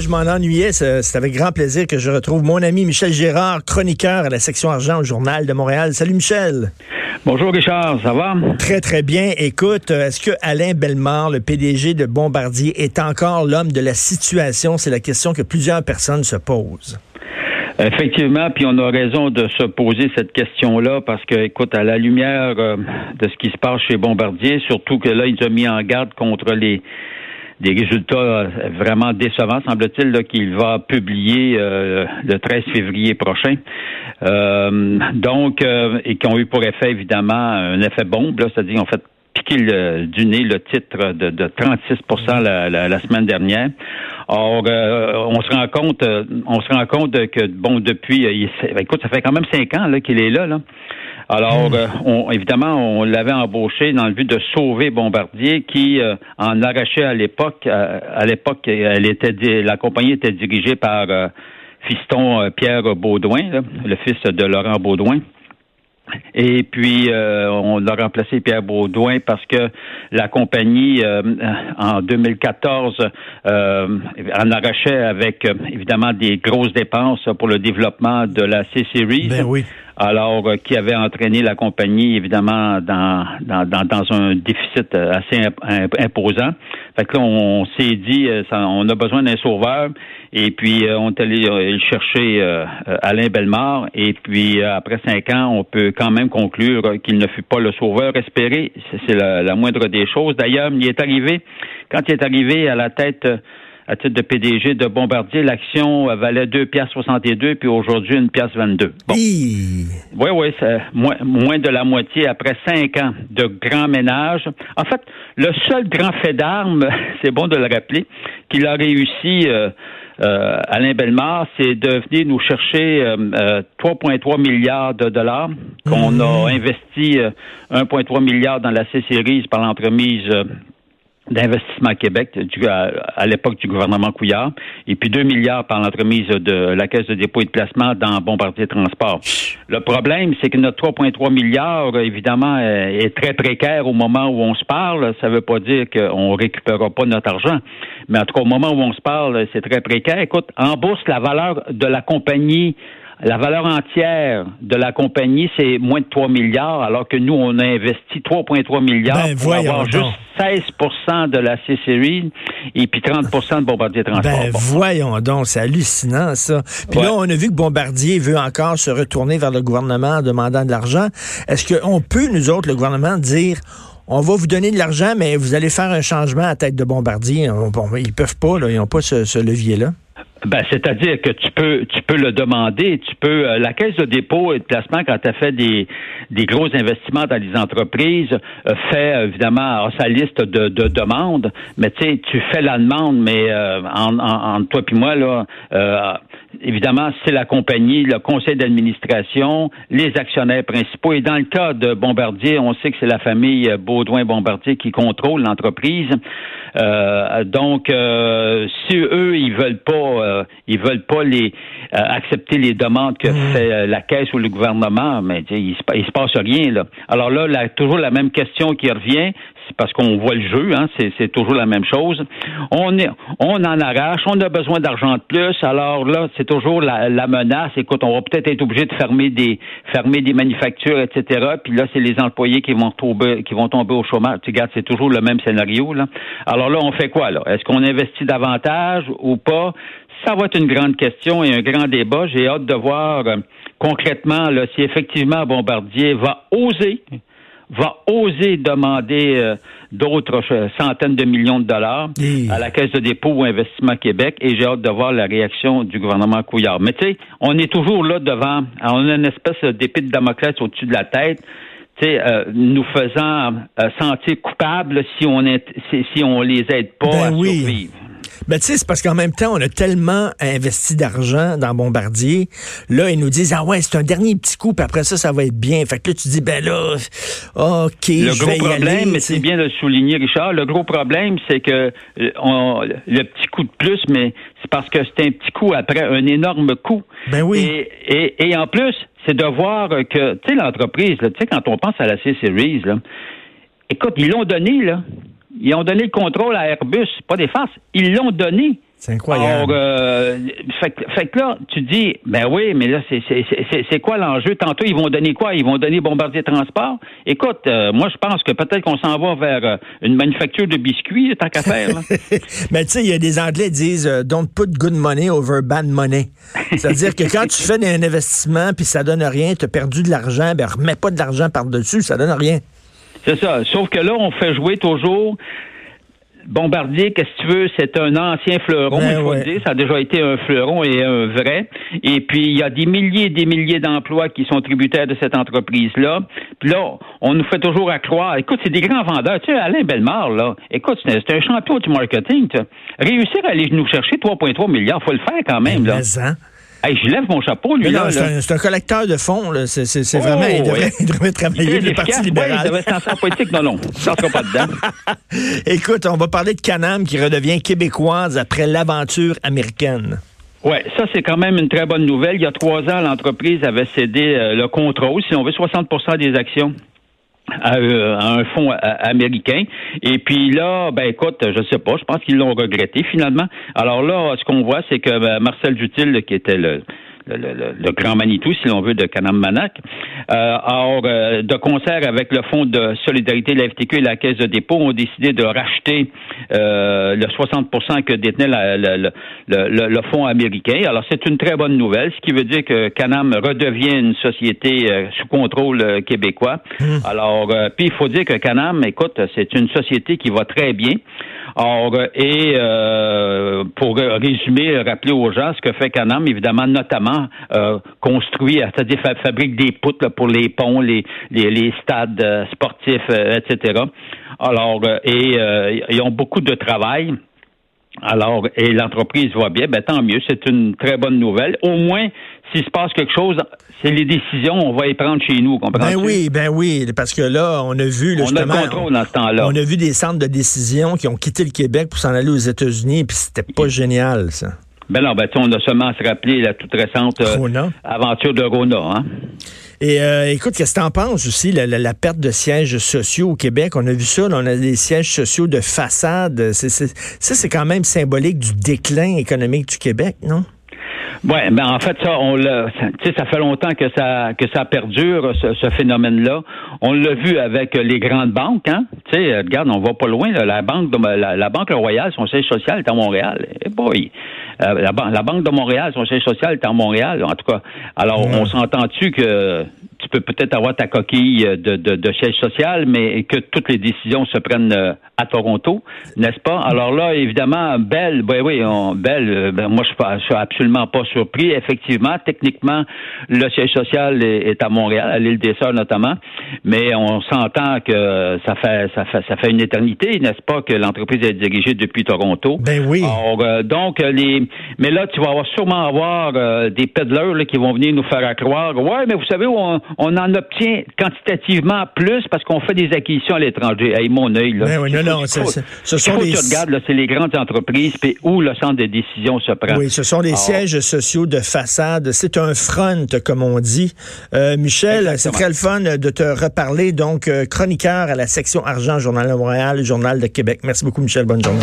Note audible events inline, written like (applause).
je m'en ennuyais. C'est avec grand plaisir que je retrouve mon ami Michel Gérard, chroniqueur à la section argent au Journal de Montréal. Salut Michel. Bonjour Richard, ça va? Très très bien. Écoute, est-ce que Alain Bellemare, le PDG de Bombardier, est encore l'homme de la situation? C'est la question que plusieurs personnes se posent. Effectivement, puis on a raison de se poser cette question-là parce que, écoute, à la lumière euh, de ce qui se passe chez Bombardier, surtout que là, ils ont mis en garde contre les des résultats euh, vraiment décevants, semble-t-il, qu'il va publier euh, le 13 février prochain. Euh, donc, et qui ont eu pour effet, évidemment, un effet bombe, c'est-à-dire qu'ils fait piquer du nez le titre de, de 36 la, la, semaine dernière. Or, on se rend compte, on se rend compte que bon depuis, écoute, ça fait quand même cinq ans qu'il est là. là. Alors, hmm. euh, on, évidemment, on l'avait embauché dans le but de sauver Bombardier, qui euh, en arrachait à l'époque. Euh, à l'époque, elle était la compagnie était dirigée par fiston Pierre Baudouin, le fils de Laurent Baudouin. Et puis, on a remplacé Pierre Baudouin parce que la compagnie, en 2014, en arrachait avec, évidemment, des grosses dépenses pour le développement de la C-Series. Ben oui alors euh, qui avait entraîné la compagnie évidemment dans, dans, dans, un déficit euh, assez imposant. Fait que là, on, s'est dit, euh, on a besoin d'un sauveur, et puis on est allé chercher Alain Bellemare, et puis après cinq ans, on peut quand même conclure qu'il ne fut pas le sauveur espéré. C'est la, la moindre des choses. D'ailleurs, il est arrivé, quand il est arrivé à la tête à titre de PDG de Bombardier, l'action valait 2 pièces 62 puis aujourd'hui une pièce 22. Bon. Oui, oui, c'est moins, moins de la moitié après cinq ans de grand ménage. En fait, le seul grand fait d'armes, (laughs) c'est bon de le rappeler, qu'il a réussi euh, euh, Alain Bellemare, c'est de venir nous chercher 3,3 euh, milliards de dollars qu'on a mmh. investi 1,3 milliard dans la C-Series par l'entremise d'investissement Québec du, à, l'époque du gouvernement Couillard, et puis 2 milliards par l'entremise de la Caisse de dépôt et de placement dans Bombardier Transport. Le problème, c'est que notre 3,3 milliards, évidemment, est très précaire au moment où on se parle. Ça ne veut pas dire qu'on ne récupérera pas notre argent, mais en tout cas, au moment où on se parle, c'est très précaire. Écoute, en bourse, la valeur de la compagnie la valeur entière de la compagnie, c'est moins de 3 milliards, alors que nous, on a investi 3,3 milliards ben, pour avoir juste 16% de la C-Series et puis 30 de Bombardier Transport. Ben, voyons donc, c'est hallucinant, ça. Puis là, on a vu que Bombardier veut encore se retourner vers le gouvernement en demandant de l'argent. Est-ce qu'on peut, nous autres, le gouvernement, dire on va vous donner de l'argent, mais vous allez faire un changement à tête de Bombardier? Bon, ils peuvent pas, là, ils n'ont pas ce levier-là. Ben, c'est-à-dire que tu peux, tu peux le demander. Tu peux, euh, la caisse de dépôt et de placement, quand tu as fait des, des gros investissements dans les entreprises, euh, fait évidemment sa liste de, de demandes. Mais tu sais, tu fais la demande, mais euh, en, en, toi puis moi là, évidemment, c'est la compagnie, le conseil d'administration, les actionnaires principaux. Et dans le cas de Bombardier, on sait que c'est la famille Baudouin-Bombardier qui contrôle l'entreprise. Euh, donc, euh, si eux, ils veulent pas, euh, ils veulent pas les accepter les demandes que mmh. fait la caisse ou le gouvernement, mais il, il se passe rien là. Alors là, là, toujours la même question qui revient, parce qu'on voit le jeu, hein, c'est toujours la même chose. On est, on en arrache, on a besoin d'argent de plus. Alors là, c'est toujours la, menace. Écoute, on va peut-être être obligé de fermer des, fermer des manufactures, etc. Puis là, c'est les employés qui vont tomber, qui vont tomber au chômage. Tu regardes, c'est toujours le même scénario là. Alors là, on fait quoi là? Est-ce qu'on investit davantage ou pas? Ça va être une grande question et un grand débat. J'ai hâte de voir euh, concrètement là, si effectivement Bombardier va oser va oser demander euh, d'autres centaines de millions de dollars à la Caisse de dépôt ou Investissement Québec et j'ai hâte de voir la réaction du gouvernement Couillard. Mais tu sais, on est toujours là devant, on a une espèce d'épée de Damoclès au-dessus de la tête. sais, euh, nous faisant euh, sentir coupables si on est, si, on les aide pas ben à survivre. Ben, tu sais, c'est parce qu'en même temps, on a tellement investi d'argent dans Bombardier. Là, ils nous disent, ah ouais, c'est un dernier petit coup, puis après ça, ça va être bien. Fait que là, tu dis, ben là, OK, Le je gros problème, mais c'est bien de le souligner, Richard, le gros problème, c'est que euh, on, le petit coup de plus, mais c'est parce que c'est un petit coup après un énorme coup. Ben oui. Et, et, et en plus, c'est de voir que, tu sais, l'entreprise, tu sais, quand on pense à la C-Series, là, écoute, ils l'ont donné, là. Ils ont donné le contrôle à Airbus, pas des farces. Ils l'ont donné. C'est incroyable. Euh, fait, que là, tu dis, ben oui, mais là, c'est quoi l'enjeu? Tantôt, ils vont donner quoi? Ils vont donner Bombardier Transport? Écoute, euh, moi, je pense que peut-être qu'on s'en va vers euh, une manufacture de biscuits, tant qu'à faire. (laughs) mais tu sais, il y a des Anglais qui disent Don't put good money over bad money. C'est-à-dire que quand tu fais un investissement puis ça donne rien, tu as perdu de l'argent, ben remets pas de l'argent par-dessus, ça donne rien. C'est ça. Sauf que là, on fait jouer toujours Bombardier, qu'est-ce que tu veux, c'est un ancien fleuron, ben il faut le dire. Ça a déjà été un fleuron et un vrai. Et puis, il y a des milliers et des milliers d'emplois qui sont tributaires de cette entreprise-là. Puis là, on nous fait toujours à croire. Écoute, c'est des grands vendeurs. Tu sais, Alain Bellemare, là, écoute, c'est un champion du marketing. Réussir à aller nous chercher 3,3 milliards, faut le faire quand même. là. Hein? Je lève mon chapeau, lui. là, c'est, un, collecteur de fonds. C'est, vraiment. il, devrait, travailler le Parti libéral. il devrait être en politique. Non, non. Ça ne sera pas dedans. (laughs) Écoute, on va parler de Canam qui redevient québécoise après l'aventure américaine. Oui, ça, c'est quand même une très bonne nouvelle. Il y a trois ans, l'entreprise avait cédé euh, le contrôle, si on veut, 60% des actions à, un fonds américain. Et puis là, ben écoute, je sais pas, je pense qu'ils l'ont regretté finalement. Alors là, ce qu'on voit, c'est que ben, Marcel Dutil, qui était le le, grand Manitou, si l'on veut, de Kanam-Manak. Euh, or, euh, de concert avec le Fonds de solidarité de la FTQ et la Caisse de dépôt, ont décidé de racheter euh, le 60% que détenait le, le, Fonds américain. Alors, c'est une très bonne nouvelle, ce qui veut dire que Canam redevient une société euh, sous contrôle euh, québécois. Mmh. Alors, puis il faut dire que Canam, écoute, c'est une société qui va très bien. Or, et euh, pour résumer, rappeler aux gens ce que fait Canam, évidemment, notamment euh, construit, c'est-à-dire fabrique des poutres pour les ponts, les, les, stades euh, sportifs, etc. Alors, et ils ont beaucoup de travail. Alors, et l'entreprise va bien, ben tant mieux, c'est une très bonne nouvelle. Au moins, s'il se passe quelque chose, c'est les décisions, on va les prendre chez nous, Ben oui, ben oui, parce que là, on a vu on a contrôle dans ce temps-là. On a vu des centres de décision qui ont quitté le Québec pour s'en aller aux États-Unis, puis c'était pas génial, ça. Ben non, ben on a seulement à se rappeler la toute récente euh, aventure de Rona, hein. Et euh, écoute, qu'est-ce que tu en penses aussi, la, perte de sièges sociaux au Québec? On a vu ça, on a des sièges sociaux de façade. ça, c'est quand même symbolique du déclin économique du Québec, non? Oui, ben en fait ça, on l'a, tu sais, ça fait longtemps que ça que ça perdure ce, phénomène-là. On l'a vu avec les grandes banques, hein. Tu sais, regarde, on va pas loin. la banque, de, la, banque Royale, son siège social est à Montréal. Eh boy, euh, la, la, banque de Montréal, son siège social est à Montréal. En tout cas, alors on s'entend-tu que tu peux peut-être avoir ta coquille de, de, de, siège social, mais que toutes les décisions se prennent euh, à Toronto, n'est-ce pas? Alors là, évidemment, Belle, ben oui, on, Belle, euh, ben moi, je suis absolument pas surpris. Effectivement, techniquement, le siège social est, à Montréal, à l'île des Sœurs notamment, mais on s'entend que ça fait, ça fait, ça fait une éternité, n'est-ce pas, que l'entreprise est dirigée depuis Toronto. Ben oui. Alors, euh, donc, les, mais là, tu vas avoir, sûrement avoir des peddlers qui vont venir nous faire croire, ouais, mais vous savez, on, on en obtient quantitativement plus parce qu'on fait des acquisitions à l'étranger. Hey, mon œil, là. Ben oui, non, non, ce sont des... tu regardes, c'est les grandes entreprises, puis où le centre de décision se prend. Oui, ce sont des sièges sociaux de façade. C'est un front, comme on dit. Euh, Michel, c'est très le fun de te reparler. Donc, euh, chroniqueur à la section argent, Journal de Montréal, Journal de Québec. Merci beaucoup, Michel. Bonne journée.